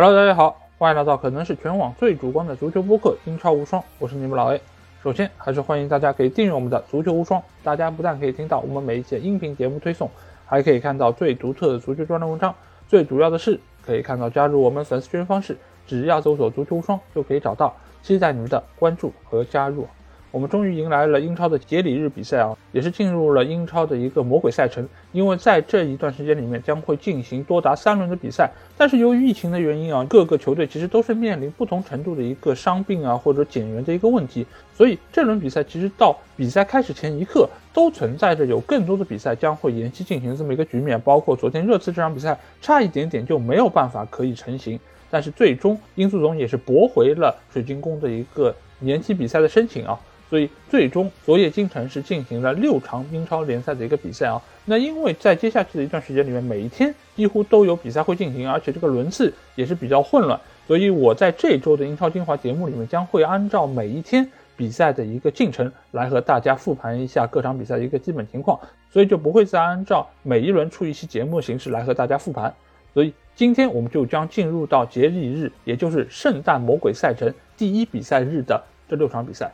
Hello，大家好，欢迎来到可能是全网最主观的足球播客《英超无双》，我是你们老 A。首先，还是欢迎大家可以订阅我们的《足球无双》，大家不但可以听到我们每一节音频节目推送，还可以看到最独特的足球专栏文章。最主要的是，可以看到加入我们粉丝群方式，只要搜索“足球无双”就可以找到。期待你们的关注和加入。我们终于迎来了英超的节礼日比赛啊，也是进入了英超的一个魔鬼赛程。因为在这一段时间里面将会进行多达三轮的比赛，但是由于疫情的原因啊，各个球队其实都是面临不同程度的一个伤病啊或者减员的一个问题，所以这轮比赛其实到比赛开始前一刻都存在着有更多的比赛将会延期进行这么一个局面。包括昨天热刺这场比赛差一点点就没有办法可以成型，但是最终英足总也是驳回了水晶宫的一个延期比赛的申请啊。所以最终，昨夜京城是进行了六场英超联赛的一个比赛啊。那因为在接下去的一段时间里面，每一天几乎都有比赛会进行，而且这个轮次也是比较混乱。所以我在这周的英超精华节目里面，将会按照每一天比赛的一个进程来和大家复盘一下各场比赛的一个基本情况。所以就不会再按照每一轮出一期节目形式来和大家复盘。所以今天我们就将进入到节日日，也就是圣诞魔鬼赛程第一比赛日的这六场比赛。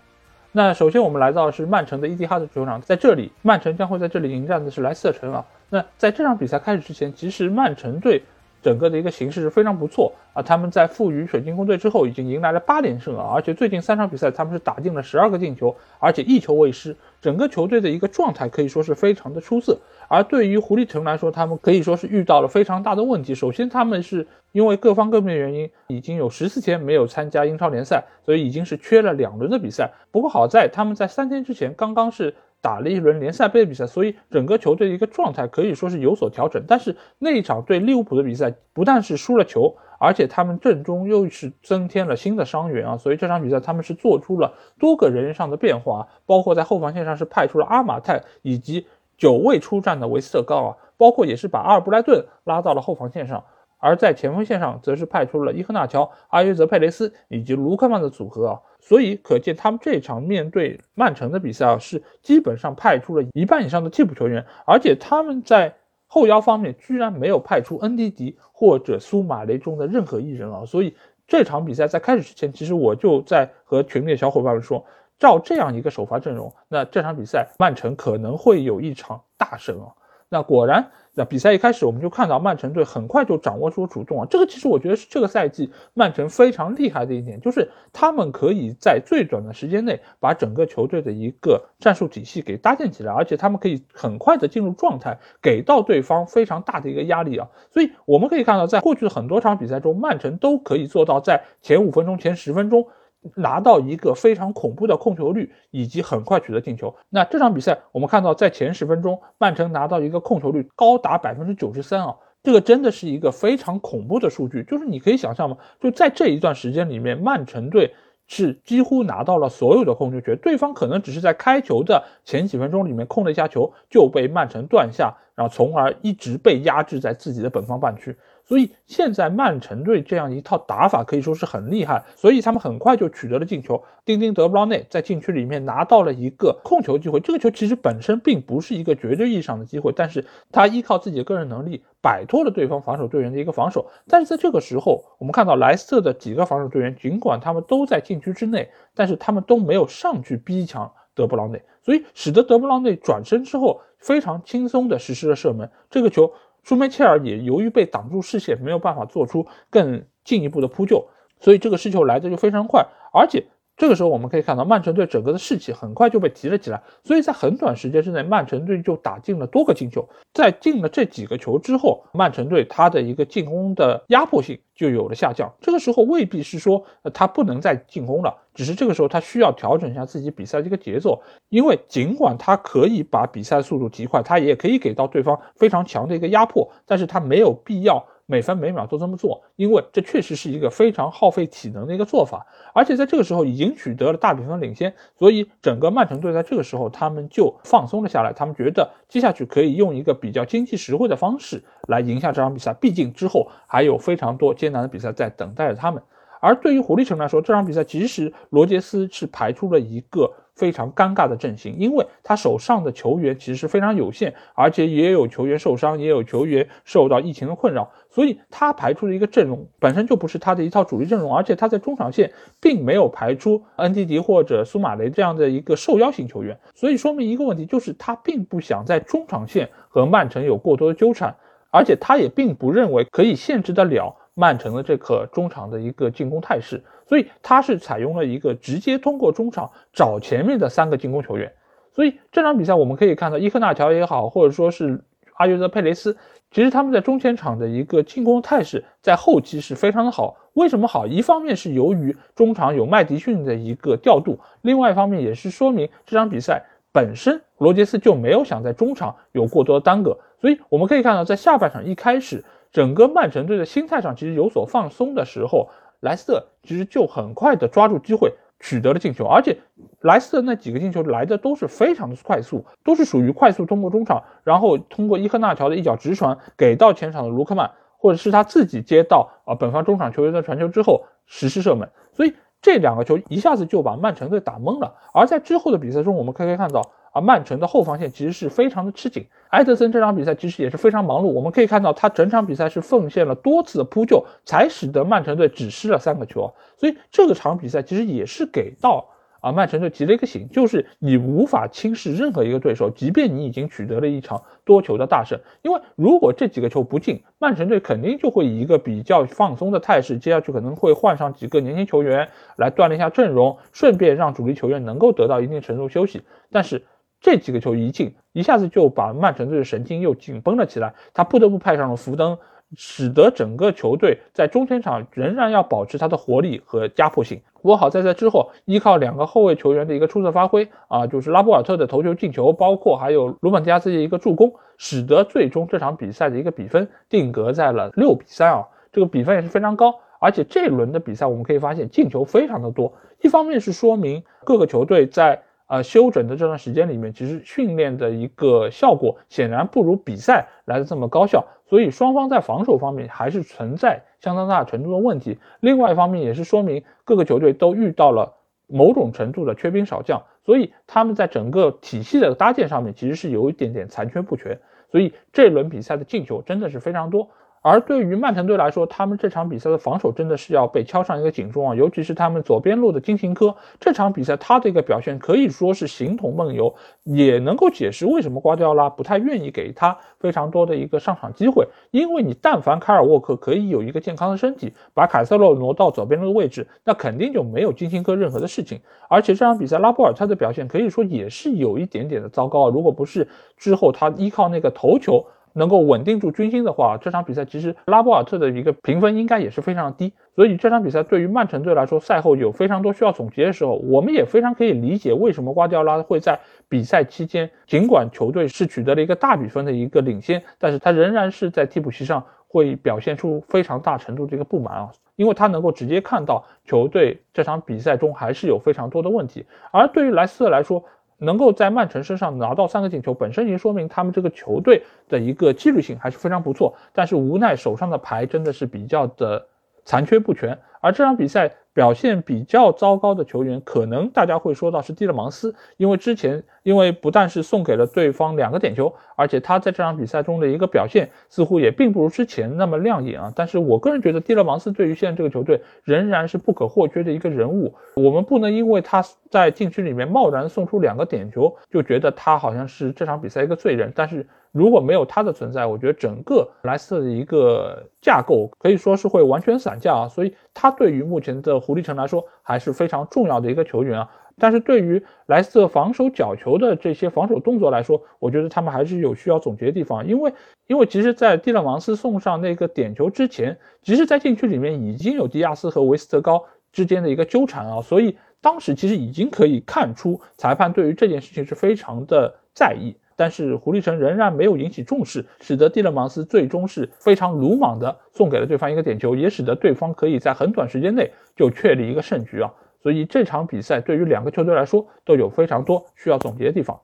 那首先我们来到是曼城的伊蒂哈德球场，在这里，曼城将会在这里迎战的是莱斯特城啊。那在这场比赛开始之前，其实曼城队。整个的一个形势是非常不错啊！他们在负于水晶宫队之后，已经迎来了八连胜啊！而且最近三场比赛，他们是打进了十二个进球，而且一球未失。整个球队的一个状态可以说是非常的出色。而对于狐狸城来说，他们可以说是遇到了非常大的问题。首先，他们是因为各方各面原因，已经有十四天没有参加英超联赛，所以已经是缺了两轮的比赛。不过好在他们在三天之前刚刚是。打了一轮联赛杯的比赛，所以整个球队的一个状态可以说是有所调整。但是那一场对利物浦的比赛，不但是输了球，而且他们阵中又是增添了新的伤员啊，所以这场比赛他们是做出了多个人员上的变化，包括在后防线上是派出了阿马泰以及久未出战的维斯特高啊，包括也是把阿尔布莱顿拉到了后防线上。而在前锋线上，则是派出了伊赫纳乔、阿约泽佩雷斯以及卢克曼的组合啊，所以可见他们这场面对曼城的比赛啊，是基本上派出了一半以上的替补球员，而且他们在后腰方面居然没有派出恩迪迪或者苏马雷中的任何一人啊，所以这场比赛在开始之前，其实我就在和群里的小伙伴们说，照这样一个首发阵容，那这场比赛曼城可能会有一场大胜啊，那果然。那比赛一开始，我们就看到曼城队很快就掌握住主动啊，这个其实我觉得是这个赛季曼城非常厉害的一点，就是他们可以在最短的时间内把整个球队的一个战术体系给搭建起来，而且他们可以很快的进入状态，给到对方非常大的一个压力啊。所以我们可以看到，在过去的很多场比赛中，曼城都可以做到在前五分钟、前十分钟。拿到一个非常恐怖的控球率，以及很快取得进球。那这场比赛我们看到，在前十分钟，曼城拿到一个控球率高达百分之九十三啊，这个真的是一个非常恐怖的数据。就是你可以想象吗？就在这一段时间里面，曼城队是几乎拿到了所有的控球权，对方可能只是在开球的前几分钟里面控了一下球，就被曼城断下，然后从而一直被压制在自己的本方半区。所以现在曼城队这样一套打法可以说是很厉害，所以他们很快就取得了进球。丁丁德布劳内在禁区里面拿到了一个控球机会，这个球其实本身并不是一个绝对意义上的机会，但是他依靠自己的个人能力摆脱了对方防守队员的一个防守。但是在这个时候，我们看到莱斯特的几个防守队员，尽管他们都在禁区之内，但是他们都没有上去逼抢德布劳内，所以使得德布劳内转身之后非常轻松的实施了射门。这个球。舒梅切尔也由于被挡住视线，没有办法做出更进一步的扑救，所以这个失球来的就非常快，而且。这个时候我们可以看到，曼城队整个的士气很快就被提了起来，所以在很短时间之内，曼城队就打进了多个进球。在进了这几个球之后，曼城队他的一个进攻的压迫性就有了下降。这个时候未必是说他不能再进攻了，只是这个时候他需要调整一下自己比赛的一个节奏，因为尽管他可以把比赛速度提快，他也可以给到对方非常强的一个压迫，但是他没有必要。每分每秒都这么做，因为这确实是一个非常耗费体能的一个做法，而且在这个时候已经取得了大比分领先，所以整个曼城队在这个时候他们就放松了下来，他们觉得接下去可以用一个比较经济实惠的方式来赢下这场比赛，毕竟之后还有非常多艰难的比赛在等待着他们。而对于狐狸城来说，这场比赛其实罗杰斯是排出了一个非常尴尬的阵型，因为他手上的球员其实是非常有限，而且也有球员受伤，也有球员受到疫情的困扰，所以他排出的一个阵容本身就不是他的一套主力阵容，而且他在中场线并没有排出恩迪迪或者苏马雷这样的一个受邀型球员，所以说明一个问题，就是他并不想在中场线和曼城有过多的纠缠，而且他也并不认为可以限制得了。曼城的这个中场的一个进攻态势，所以他是采用了一个直接通过中场找前面的三个进攻球员。所以这场比赛我们可以看到，伊科纳乔也好，或者说是阿约泽佩雷斯，其实他们在中前场的一个进攻态势在后期是非常的好。为什么好？一方面是由于中场有麦迪逊的一个调度，另外一方面也是说明这场比赛本身罗杰斯就没有想在中场有过多的耽搁。所以我们可以看到，在下半场一开始。整个曼城队的心态上其实有所放松的时候，莱斯特其实就很快的抓住机会取得了进球，而且莱斯特那几个进球来的都是非常的快速，都是属于快速通过中场，然后通过伊赫纳乔的一脚直传给到前场的卢克曼，或者是他自己接到啊本方中场球员的传球之后实施射门，所以这两个球一下子就把曼城队打懵了。而在之后的比赛中，我们可以看到。而曼城的后防线其实是非常的吃紧，埃德森这场比赛其实也是非常忙碌。我们可以看到，他整场比赛是奉献了多次的扑救，才使得曼城队只失了三个球。所以这个场比赛其实也是给到。啊，曼城队提了一个醒，就是你无法轻视任何一个对手，即便你已经取得了一场多球的大胜。因为如果这几个球不进，曼城队肯定就会以一个比较放松的态势，接下去可能会换上几个年轻球员来锻炼一下阵容，顺便让主力球员能够得到一定程度休息。但是这几个球一进，一下子就把曼城队的神经又紧绷了起来，他不得不派上了福登。使得整个球队在中前场仍然要保持他的活力和压迫性。不过好在在之后，依靠两个后卫球员的一个出色发挥啊，就是拉波尔特的头球进球，包括还有鲁本迪亚斯的一个助攻，使得最终这场比赛的一个比分定格在了六比三啊，这个比分也是非常高。而且这一轮的比赛我们可以发现进球非常的多，一方面是说明各个球队在。呃，休整的这段时间里面，其实训练的一个效果显然不如比赛来的这么高效，所以双方在防守方面还是存在相当大程度的问题。另外一方面也是说明各个球队都遇到了某种程度的缺兵少将，所以他们在整个体系的搭建上面其实是有一点点残缺不全，所以这轮比赛的进球真的是非常多。而对于曼城队来说，他们这场比赛的防守真的是要被敲上一个警钟啊！尤其是他们左边路的金琴科，这场比赛他的一个表现可以说是形同梦游，也能够解释为什么瓜迪奥拉不太愿意给他非常多的一个上场机会。因为你但凡凯尔沃克可以有一个健康的身体，把凯塞洛挪到左边路的位置，那肯定就没有金琴科任何的事情。而且这场比赛拉波尔特的表现可以说也是有一点点的糟糕啊！如果不是之后他依靠那个头球。能够稳定住军心的话，这场比赛其实拉波尔特的一个评分应该也是非常低。所以这场比赛对于曼城队来说，赛后有非常多需要总结的时候，我们也非常可以理解为什么瓜迪奥拉会在比赛期间，尽管球队是取得了一个大比分的一个领先，但是他仍然是在替补席上会表现出非常大程度的一个不满啊，因为他能够直接看到球队这场比赛中还是有非常多的问题。而对于莱斯特来说，能够在曼城身上拿到三个进球，本身已经说明他们这个球队的一个纪律性还是非常不错。但是无奈手上的牌真的是比较的残缺不全，而这场比赛。表现比较糟糕的球员，可能大家会说到是蒂勒芒斯，因为之前因为不但是送给了对方两个点球，而且他在这场比赛中的一个表现似乎也并不如之前那么亮眼啊。但是我个人觉得蒂勒芒斯对于现在这个球队仍然是不可或缺的一个人物，我们不能因为他在禁区里面贸然送出两个点球，就觉得他好像是这场比赛一个罪人。但是如果没有他的存在，我觉得整个莱斯特的一个架构可以说是会完全散架啊。所以他对于目前的狐狸城来说还是非常重要的一个球员啊，但是对于莱斯特防守角球的这些防守动作来说，我觉得他们还是有需要总结的地方。因为，因为其实，在蒂勒芒斯送上那个点球之前，其实，在禁区里面已经有迪亚斯和维斯特高之间的一个纠缠啊，所以当时其实已经可以看出裁判对于这件事情是非常的在意。但是狐狸城仍然没有引起重视，使得蒂勒芒斯最终是非常鲁莽的送给了对方一个点球，也使得对方可以在很短时间内就确立一个胜局啊！所以这场比赛对于两个球队来说都有非常多需要总结的地方。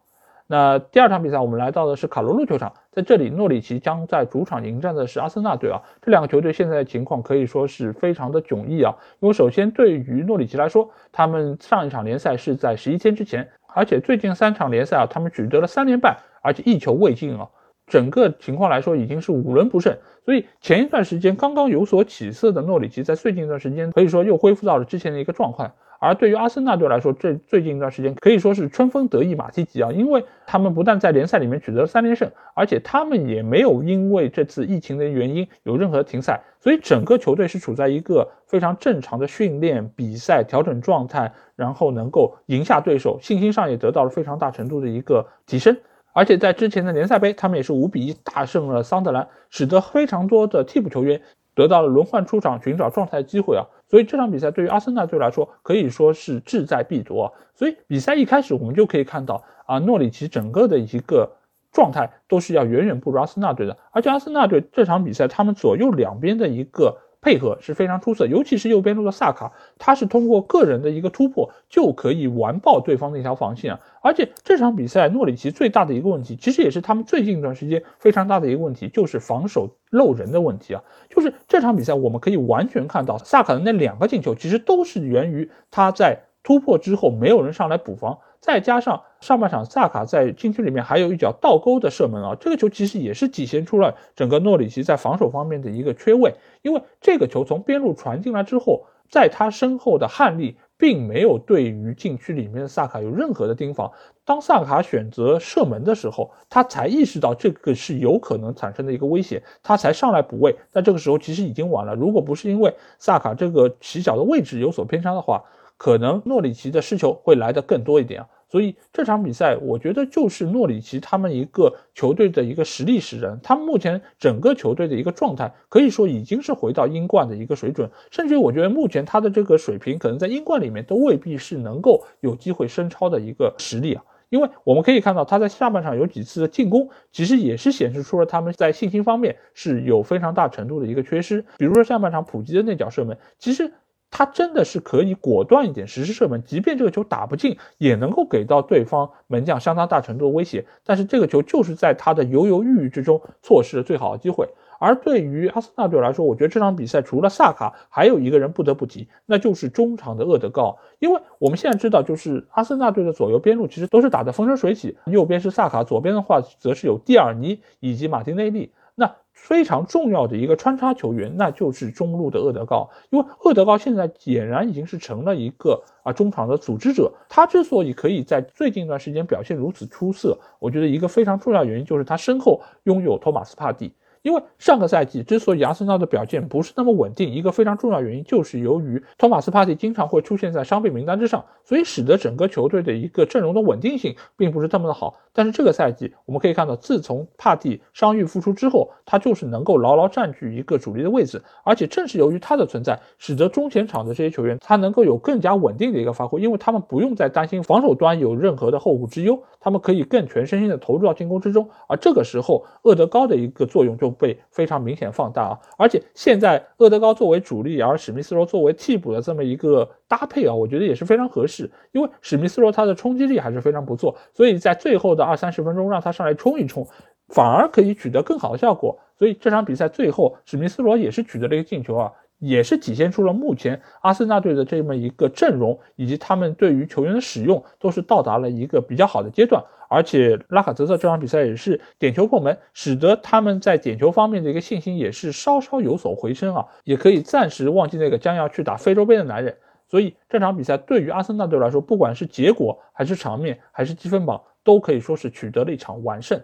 那第二场比赛，我们来到的是卡罗路球场，在这里，诺里奇将在主场迎战的是阿森纳队啊。这两个球队现在的情况可以说是非常的迥异啊。因为首先对于诺里奇来说，他们上一场联赛是在十一天之前而且最近三场联赛啊，他们取得了三连败，而且一球未进啊。整个情况来说，已经是五轮不胜。所以前一段时间刚刚有所起色的诺里奇，在最近一段时间可以说又恢复到了之前的一个状况。而对于阿森纳队来说，这最近一段时间可以说是春风得意马蹄疾啊，因为他们不但在联赛里面取得了三连胜，而且他们也没有因为这次疫情的原因有任何停赛，所以整个球队是处在一个非常正常的训练、比赛、调整状态，然后能够赢下对手，信心上也得到了非常大程度的一个提升。而且在之前的联赛杯，他们也是五比一大胜了桑德兰，使得非常多的替补球员得到了轮换出场、寻找状态的机会啊。所以这场比赛对于阿森纳队来说可以说是志在必夺。所以比赛一开始我们就可以看到啊，诺里奇整个的一个状态都是要远远不如阿森纳队的。而且阿森纳队这场比赛他们左右两边的一个配合是非常出色，尤其是右边路的萨卡，他是通过个人的一个突破就可以完爆对方的一条防线啊。而且这场比赛诺里奇最大的一个问题，其实也是他们最近一段时间非常大的一个问题，就是防守漏人的问题啊。就是这场比赛，我们可以完全看到萨卡的那两个进球，其实都是源于他在突破之后没有人上来补防，再加上上半场萨卡在禁区里面还有一脚倒钩的射门啊，这个球其实也是体现出了整个诺里奇在防守方面的一个缺位，因为这个球从边路传进来之后，在他身后的汉利。并没有对于禁区里面的萨卡有任何的盯防。当萨卡选择射门的时候，他才意识到这个是有可能产生的一个威胁，他才上来补位。但这个时候其实已经晚了。如果不是因为萨卡这个起脚的位置有所偏差的话，可能诺里奇的失球会来的更多一点啊。所以这场比赛，我觉得就是诺里奇他们一个球队的一个实力使然。他们目前整个球队的一个状态，可以说已经是回到英冠的一个水准，甚至于我觉得目前他的这个水平，可能在英冠里面都未必是能够有机会升超的一个实力啊。因为我们可以看到他在下半场有几次的进攻，其实也是显示出了他们在信心方面是有非常大程度的一个缺失。比如说下半场普吉的那脚射门，其实。他真的是可以果断一点实施射门，即便这个球打不进，也能够给到对方门将相当大程度的威胁。但是这个球就是在他的犹犹豫豫之中错失了最好的机会。而对于阿森纳队来说，我觉得这场比赛除了萨卡，还有一个人不得不提，那就是中场的厄德高。因为我们现在知道，就是阿森纳队的左右边路其实都是打得风生水起，右边是萨卡，左边的话则是有蒂尔尼以及马丁内利。那非常重要的一个穿插球员，那就是中路的厄德高，因为厄德高现在俨然已经是成了一个啊中场的组织者。他之所以可以在最近一段时间表现如此出色，我觉得一个非常重要原因就是他身后拥有托马斯帕蒂。因为上个赛季之所以阿森纳的表现不是那么稳定，一个非常重要原因就是由于托马斯帕蒂经常会出现在伤病名单之上，所以使得整个球队的一个阵容的稳定性并不是这么的好。但是这个赛季我们可以看到，自从帕蒂伤愈复出之后，他就是能够牢牢占据一个主力的位置，而且正是由于他的存在，使得中前场的这些球员他能够有更加稳定的一个发挥，因为他们不用再担心防守端有任何的后顾之忧，他们可以更全身心的投入到进攻之中。而这个时候，厄德高的一个作用就被非常明显放大啊！而且现在厄德高作为主力，而史密斯罗作为替补的这么一个搭配啊，我觉得也是非常合适。因为史密斯罗他的冲击力还是非常不错，所以在最后的二三十分钟让他上来冲一冲，反而可以取得更好的效果。所以这场比赛最后史密斯罗也是取得了一个进球啊。也是体现出了目前阿森纳队的这么一个阵容，以及他们对于球员的使用都是到达了一个比较好的阶段。而且拉卡泽特这场比赛也是点球破门，使得他们在点球方面的一个信心也是稍稍有所回升啊，也可以暂时忘记那个将要去打非洲杯的男人。所以这场比赛对于阿森纳队来说，不管是结果还是场面还是积分榜，都可以说是取得了一场完胜。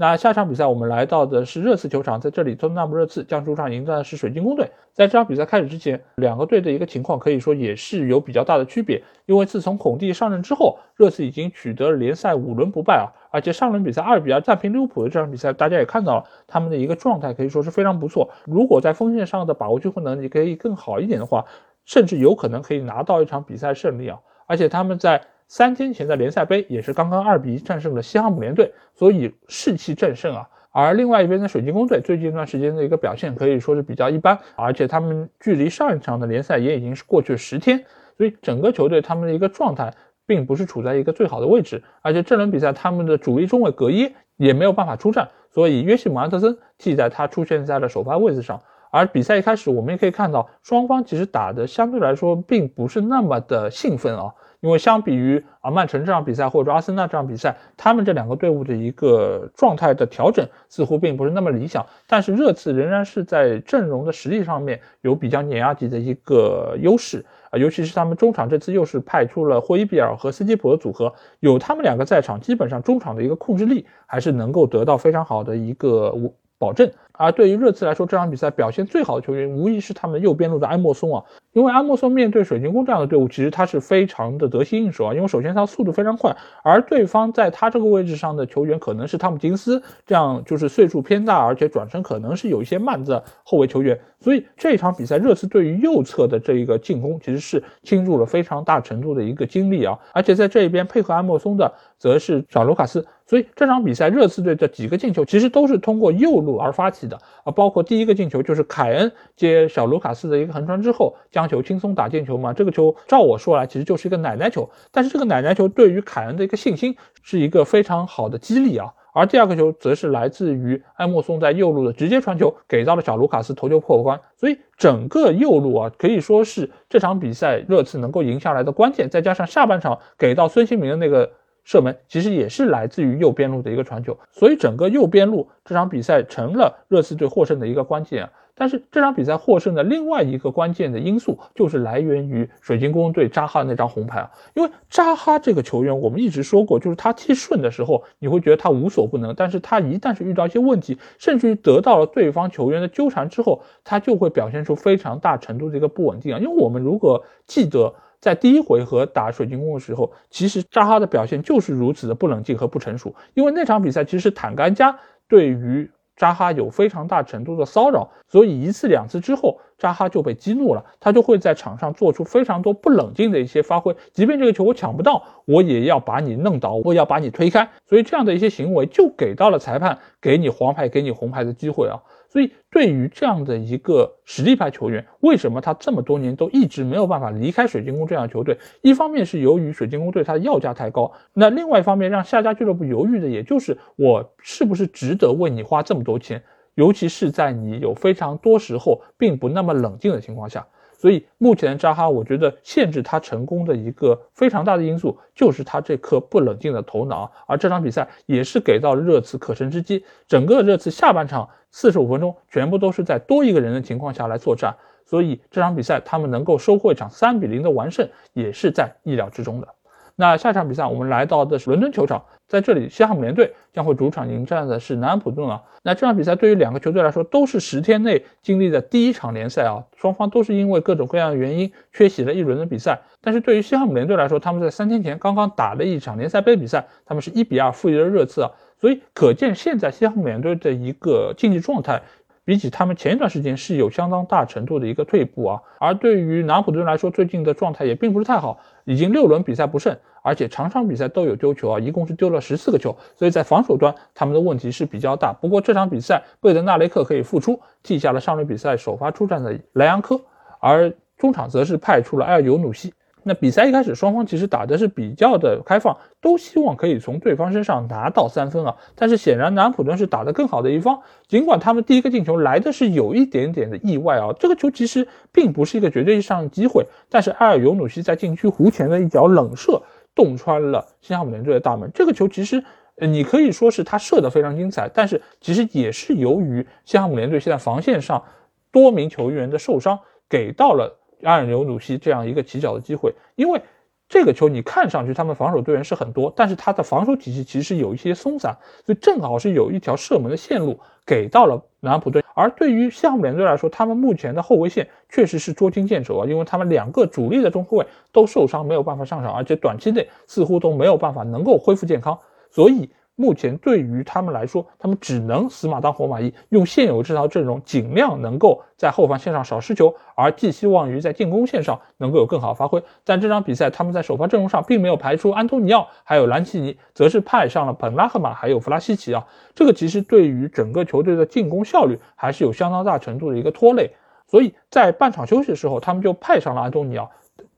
那下场比赛我们来到的是热刺球场，在这里托特纳姆热刺将主场迎战的是水晶宫队。在这场比赛开始之前，两个队的一个情况可以说也是有比较大的区别，因为自从孔蒂上任之后，热刺已经取得了联赛五轮不败啊，而且上轮比赛二比二战平利物浦的这场比赛，大家也看到了他们的一个状态可以说是非常不错。如果在锋线上的把握机会能力可以更好一点的话，甚至有可能可以拿到一场比赛胜利啊，而且他们在。三天前的联赛杯也是刚刚二比一战胜了西汉姆联队，所以士气正盛啊。而另外一边的水晶宫队最近一段时间的一个表现可以说是比较一般，而且他们距离上一场的联赛也已经是过去了十天，所以整个球队他们的一个状态并不是处在一个最好的位置。而且这轮比赛他们的主力中卫格耶也没有办法出战，所以约西姆安德森替代他出现在了首发位置上。而比赛一开始，我们也可以看到双方其实打的相对来说并不是那么的兴奋啊。因为相比于啊曼城这场比赛或者阿森纳这场比赛，他们这两个队伍的一个状态的调整似乎并不是那么理想。但是热刺仍然是在阵容的实力上面有比较碾压级的一个优势啊，尤其是他们中场这次又是派出了霍伊比尔和斯基普的组合，有他们两个在场，基本上中场的一个控制力还是能够得到非常好的一个保证。而对于热刺来说，这场比赛表现最好的球员无疑是他们右边路的埃莫松啊，因为埃莫松面对水晶宫这样的队伍，其实他是非常的得心应手啊。因为首先他速度非常快，而对方在他这个位置上的球员可能是汤姆金斯这样就是岁数偏大，而且转身可能是有一些慢的后卫球员，所以这场比赛热刺对于右侧的这一个进攻其实是倾注了非常大程度的一个精力啊。而且在这一边配合埃莫松的则是小卢卡斯，所以这场比赛热刺队的几个进球其实都是通过右路而发起。的啊，包括第一个进球就是凯恩接小卢卡斯的一个横传之后，将球轻松打进球嘛。这个球照我说来，其实就是一个奶奶球。但是这个奶奶球对于凯恩的一个信心是一个非常好的激励啊。而第二个球则是来自于埃莫松在右路的直接传球，给到了小卢卡斯头球破关。所以整个右路啊，可以说是这场比赛热刺能够赢下来的关键。再加上下半场给到孙兴民的那个。射门其实也是来自于右边路的一个传球，所以整个右边路这场比赛成了热刺队获胜的一个关键啊。但是这场比赛获胜的另外一个关键的因素就是来源于水晶宫对扎哈那张红牌啊。因为扎哈这个球员，我们一直说过，就是他踢顺的时候，你会觉得他无所不能，但是他一旦是遇到一些问题，甚至于得到了对方球员的纠缠之后，他就会表现出非常大程度的一个不稳定啊。因为我们如果记得。在第一回合打水晶宫的时候，其实扎哈的表现就是如此的不冷静和不成熟。因为那场比赛其实坦甘加对于扎哈有非常大程度的骚扰，所以一次两次之后，扎哈就被激怒了，他就会在场上做出非常多不冷静的一些发挥。即便这个球我抢不到，我也要把你弄倒，我要把你推开。所以这样的一些行为就给到了裁判给你黄牌、给你红牌的机会啊。所以，对于这样的一个实力派球员，为什么他这么多年都一直没有办法离开水晶宫这样的球队？一方面是由于水晶宫对他的要价太高，那另外一方面让下家俱乐部犹豫的，也就是我是不是值得为你花这么多钱，尤其是在你有非常多时候并不那么冷静的情况下。所以目前扎哈，我觉得限制他成功的一个非常大的因素，就是他这颗不冷静的头脑。而这场比赛也是给到了热刺可乘之机。整个热刺下半场四十五分钟，全部都是在多一个人的情况下来作战，所以这场比赛他们能够收获一场三比零的完胜，也是在意料之中的。那下场比赛我们来到的是伦敦球场，在这里西汉姆联队将会主场迎战的是南安普顿啊。那这场比赛对于两个球队来说都是十天内经历的第一场联赛啊，双方都是因为各种各样的原因缺席了一轮的比赛。但是对于西汉姆联队来说，他们在三天前刚刚打了一场联赛杯比赛，他们是一比二负于了热刺啊，所以可见现在西汉姆联队的一个竞技状态。比起他们前一段时间是有相当大程度的一个退步啊，而对于南普顿来说，最近的状态也并不是太好，已经六轮比赛不胜，而且场场比赛都有丢球啊，一共是丢了十四个球，所以在防守端他们的问题是比较大。不过这场比赛贝德纳雷克可以复出，替下了上轮比赛首发出战的莱昂科，而中场则是派出了埃尔尤努西。那比赛一开始，双方其实打的是比较的开放，都希望可以从对方身上拿到三分啊。但是显然南普顿是打得更好的一方，尽管他们第一个进球来的是有一点点的意外啊。这个球其实并不是一个绝对意义上的机会，但是埃尔尤努西在禁区弧前的一脚冷射，洞穿了西汉姆联队的大门。这个球其实，呃，你可以说是他射得非常精彩，但是其实也是由于西汉姆联队现在防线上多名球员的受伤，给到了。阿尔纽努西这样一个起脚的机会，因为这个球你看上去他们防守队员是很多，但是他的防守体系其实有一些松散，所以正好是有一条射门的线路给到了南安普顿。而对于西汉姆联队来说，他们目前的后卫线确实是捉襟见肘啊，因为他们两个主力的中后卫都受伤，没有办法上场，而且短期内似乎都没有办法能够恢复健康，所以。目前对于他们来说，他们只能死马当活马医，用现有这套阵容，尽量能够在后防线上少失球，而寄希望于在进攻线上能够有更好发挥。但这场比赛，他们在首发阵容上并没有排出安东尼奥，还有兰奇尼，则是派上了本拉赫马还有弗拉西奇啊。这个其实对于整个球队的进攻效率还是有相当大程度的一个拖累。所以在半场休息的时候，他们就派上了安东尼奥。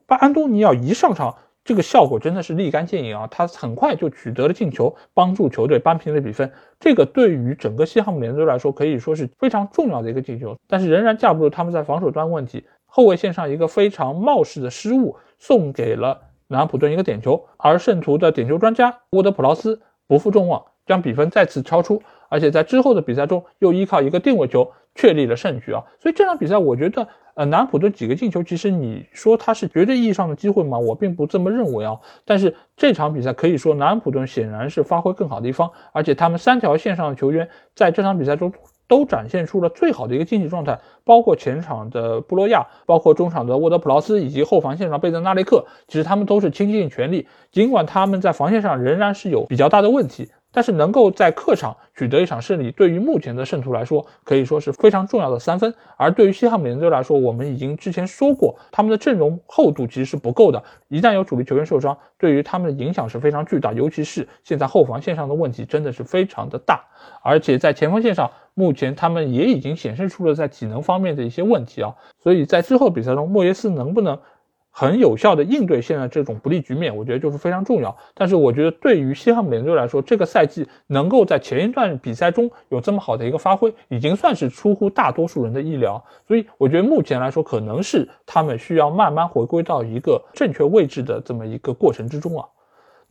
把安东尼奥一上场。这个效果真的是立竿见影啊！他很快就取得了进球，帮助球队扳平了比分。这个对于整个西汉姆联队来说可以说是非常重要的一个进球，但是仍然架不住他们在防守端问题，后卫线上一个非常冒失的失误，送给了南安普顿一个点球，而圣徒的点球专家沃德普劳斯不负众望，将比分再次超出，而且在之后的比赛中又依靠一个定位球确立了胜局啊！所以这场比赛我觉得，呃，南普顿几个进球，其实你说它是绝对意义上的机会吗？我并不这么认为啊。但是这场比赛可以说南普顿显然是发挥更好的一方，而且他们三条线上的球员在这场比赛中。都展现出了最好的一个竞技状态，包括前场的布洛亚，包括中场的沃德普劳斯，以及后防线上贝德纳雷克，其实他们都是倾尽全力。尽管他们在防线上仍然是有比较大的问题。但是能够在客场取得一场胜利，对于目前的圣徒来说，可以说是非常重要的三分。而对于西汉姆联队来说，我们已经之前说过，他们的阵容厚度其实是不够的。一旦有主力球员受伤，对于他们的影响是非常巨大。尤其是现在后防线上的问题真的是非常的大，而且在前锋线上，目前他们也已经显示出了在体能方面的一些问题啊。所以在之后比赛中，莫耶斯能不能？很有效的应对现在这种不利局面，我觉得就是非常重要。但是我觉得对于西汉姆联队来说，这个赛季能够在前一段比赛中有这么好的一个发挥，已经算是出乎大多数人的意料。所以我觉得目前来说，可能是他们需要慢慢回归到一个正确位置的这么一个过程之中啊。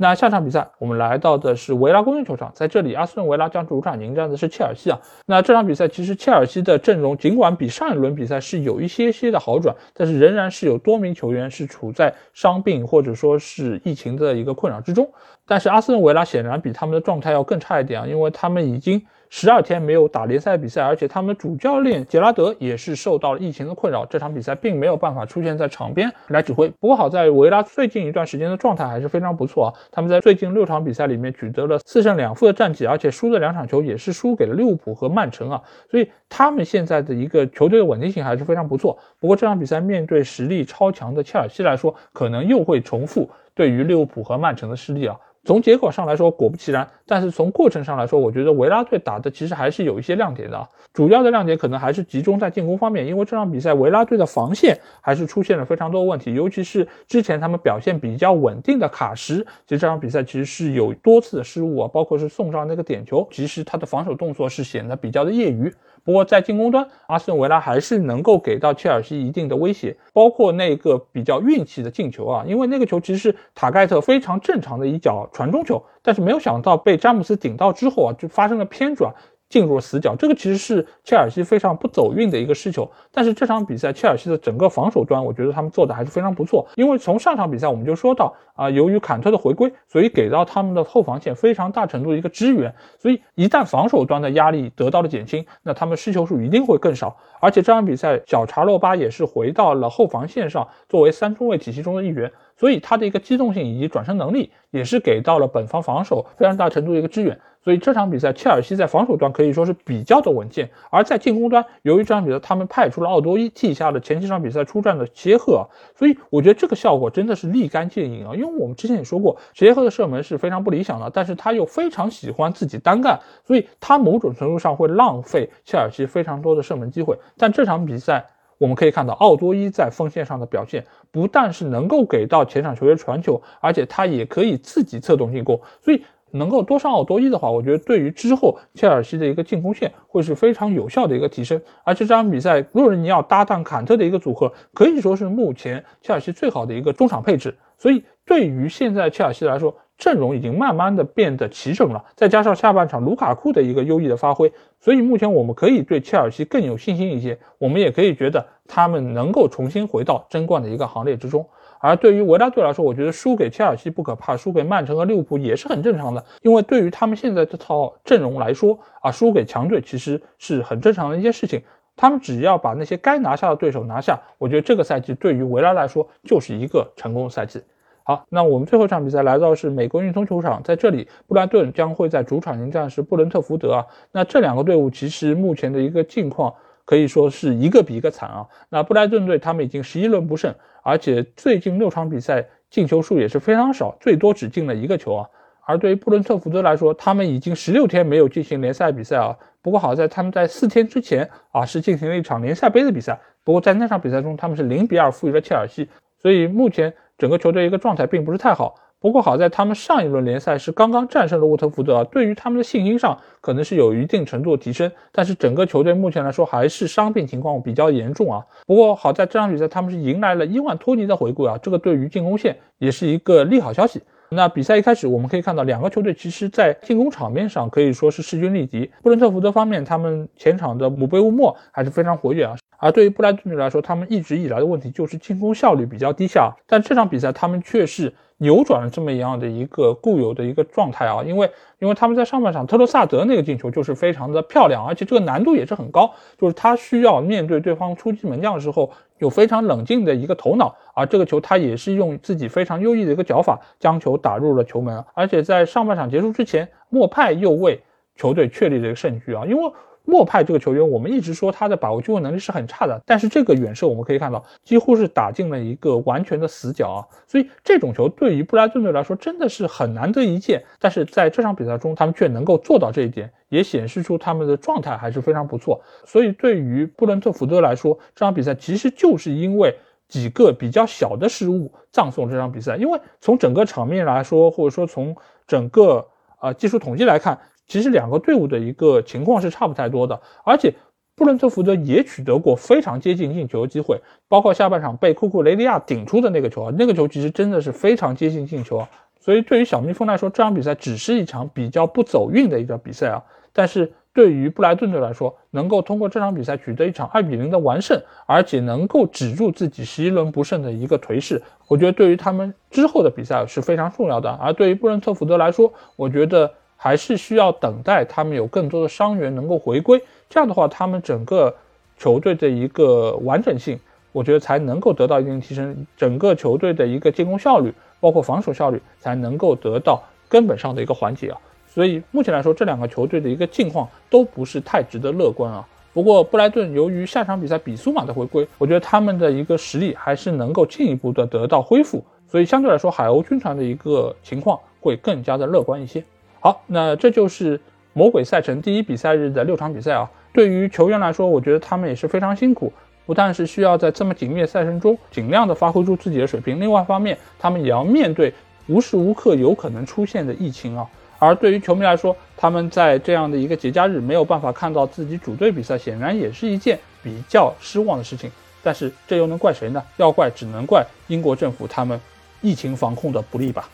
那下场比赛，我们来到的是维拉公园球场，在这里，阿斯顿维拉将主场迎战的是切尔西啊。那这场比赛其实切尔西的阵容尽管比上一轮比赛是有一些些的好转，但是仍然是有多名球员是处在伤病或者说是疫情的一个困扰之中。但是阿斯顿维拉显然比他们的状态要更差一点啊，因为他们已经。十二天没有打联赛比赛，而且他们主教练杰拉德也是受到了疫情的困扰，这场比赛并没有办法出现在场边来指挥。不过好在维拉最近一段时间的状态还是非常不错啊，他们在最近六场比赛里面取得了四胜两负的战绩，而且输的两场球也是输给了利物浦和曼城啊，所以他们现在的一个球队的稳定性还是非常不错。不过这场比赛面对实力超强的切尔西来说，可能又会重复对于利物浦和曼城的失利啊。从结果上来说，果不其然。但是从过程上来说，我觉得维拉队打的其实还是有一些亮点的。主要的亮点可能还是集中在进攻方面，因为这场比赛维拉队的防线还是出现了非常多问题，尤其是之前他们表现比较稳定的卡什，其实这场比赛其实是有多次的失误啊，包括是送上那个点球，其实他的防守动作是显得比较的业余。不过在进攻端，阿斯顿维拉还是能够给到切尔西一定的威胁，包括那个比较运气的进球啊，因为那个球其实是塔盖特非常正常的一脚传中球，但是没有想到被詹姆斯顶到之后啊，就发生了偏转。进入了死角，这个其实是切尔西非常不走运的一个失球。但是这场比赛，切尔西的整个防守端，我觉得他们做的还是非常不错。因为从上场比赛我们就说到啊，由于坎特的回归，所以给到他们的后防线非常大程度的一个支援。所以一旦防守端的压力得到了减轻，那他们失球数一定会更少。而且这场比赛，小查洛巴也是回到了后防线上，作为三中卫体系中的一员。所以他的一个机动性以及转身能力也是给到了本方防守非常大程度的一个支援。所以这场比赛，切尔西在防守端可以说是比较的稳健，而在进攻端，由于这场比赛他们派出了奥多伊替下了前几场比赛出战的杰赫，所以我觉得这个效果真的是立竿见影啊！因为我们之前也说过，杰赫的射门是非常不理想的，但是他又非常喜欢自己单干，所以他某种程度上会浪费切尔西非常多的射门机会。但这场比赛。我们可以看到，奥多伊在锋线上的表现，不但是能够给到前场球员传球，而且他也可以自己策动进攻。所以，能够多上奥多伊的话，我觉得对于之后切尔西的一个进攻线会是非常有效的一个提升。而且这场比赛，洛伦尼奥搭档坎特的一个组合，可以说是目前切尔西最好的一个中场配置。所以，对于现在切尔西来说，阵容已经慢慢的变得齐整了，再加上下半场卢卡库的一个优异的发挥，所以目前我们可以对切尔西更有信心一些。我们也可以觉得他们能够重新回到争冠的一个行列之中。而对于维拉队来说，我觉得输给切尔西不可怕，输给曼城和利物浦也是很正常的。因为对于他们现在这套阵容来说啊，输给强队其实是很正常的一件事情。他们只要把那些该拿下的对手拿下，我觉得这个赛季对于维拉来说就是一个成功赛季。好，那我们最后一场比赛来到是美国运通球场，在这里，布莱顿将会在主场迎战是布伦特福德啊。那这两个队伍其实目前的一个境况可以说是一个比一个惨啊。那布莱顿队他们已经十一轮不胜，而且最近六场比赛进球数也是非常少，最多只进了一个球啊。而对于布伦特福德来说，他们已经十六天没有进行联赛比赛啊。不过好在他们在四天之前啊是进行了一场联赛杯的比赛，不过在那场比赛中他们是零比二负于了切尔西，所以目前。整个球队一个状态并不是太好，不过好在他们上一轮联赛是刚刚战胜了沃特福德，对于他们的信心上可能是有一定程度的提升。但是整个球队目前来说还是伤病情况比较严重啊。不过好在这场比赛他们是迎来了伊万托尼的回归啊，这个对于进攻线也是一个利好消息。那比赛一开始，我们可以看到两个球队其实在进攻场面上可以说是势均力敌。布伦特福德方面，他们前场的姆贝乌莫还是非常活跃啊。而对于布莱顿队来说，他们一直以来的问题就是进攻效率比较低下。但这场比赛他们却是扭转了这么一样的一个固有的一个状态啊，因为因为他们在上半场特罗萨德那个进球就是非常的漂亮，而且这个难度也是很高，就是他需要面对对方出击门将的时候。有非常冷静的一个头脑，啊这个球他也是用自己非常优异的一个脚法将球打入了球门，而且在上半场结束之前，莫派又为球队确立了一个胜局啊，因为。莫派这个球员，我们一直说他的把握机会能力是很差的，但是这个远射我们可以看到，几乎是打进了一个完全的死角啊！所以这种球对于布莱顿队来说真的是很难得一见，但是在这场比赛中，他们却能够做到这一点，也显示出他们的状态还是非常不错。所以对于布伦特福德来说，这场比赛其实就是因为几个比较小的失误葬送这场比赛，因为从整个场面来说，或者说从整个呃技术统计来看。其实两个队伍的一个情况是差不太多的，而且布伦特福德也取得过非常接近进球的机会，包括下半场被库库雷利亚顶出的那个球啊，那个球其实真的是非常接近进球啊。所以对于小蜜蜂来说，这场比赛只是一场比较不走运的一个比赛啊。但是对于布莱顿队来说，能够通过这场比赛取得一场二比零的完胜，而且能够止住自己十一轮不胜的一个颓势，我觉得对于他们之后的比赛是非常重要的。而对于布伦特福德来说，我觉得。还是需要等待他们有更多的伤员能够回归，这样的话，他们整个球队的一个完整性，我觉得才能够得到一定提升，整个球队的一个进攻效率，包括防守效率，才能够得到根本上的一个缓解啊。所以目前来说，这两个球队的一个境况都不是太值得乐观啊。不过布莱顿由于下场比赛比苏马的回归，我觉得他们的一个实力还是能够进一步的得到恢复，所以相对来说，海鸥军团的一个情况会更加的乐观一些。好，那这就是魔鬼赛程第一比赛日的六场比赛啊。对于球员来说，我觉得他们也是非常辛苦，不但是需要在这么紧密的赛程中尽量的发挥出自己的水平，另外一方面，他们也要面对无时无刻有可能出现的疫情啊。而对于球迷来说，他们在这样的一个节假日没有办法看到自己主队比赛，显然也是一件比较失望的事情。但是这又能怪谁呢？要怪只能怪英国政府他们疫情防控的不力吧。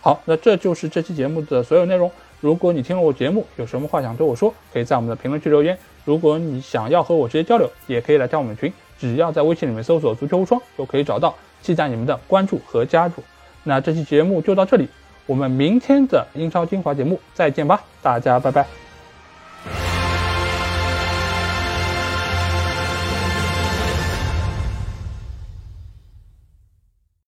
好，那这就是这期节目的所有内容。如果你听了我节目，有什么话想对我说，可以在我们的评论区留言。如果你想要和我直接交流，也可以来加我们群，只要在微信里面搜索“足球无双”就可以找到。期待你们的关注和加入。那这期节目就到这里，我们明天的英超精华节目再见吧，大家拜拜。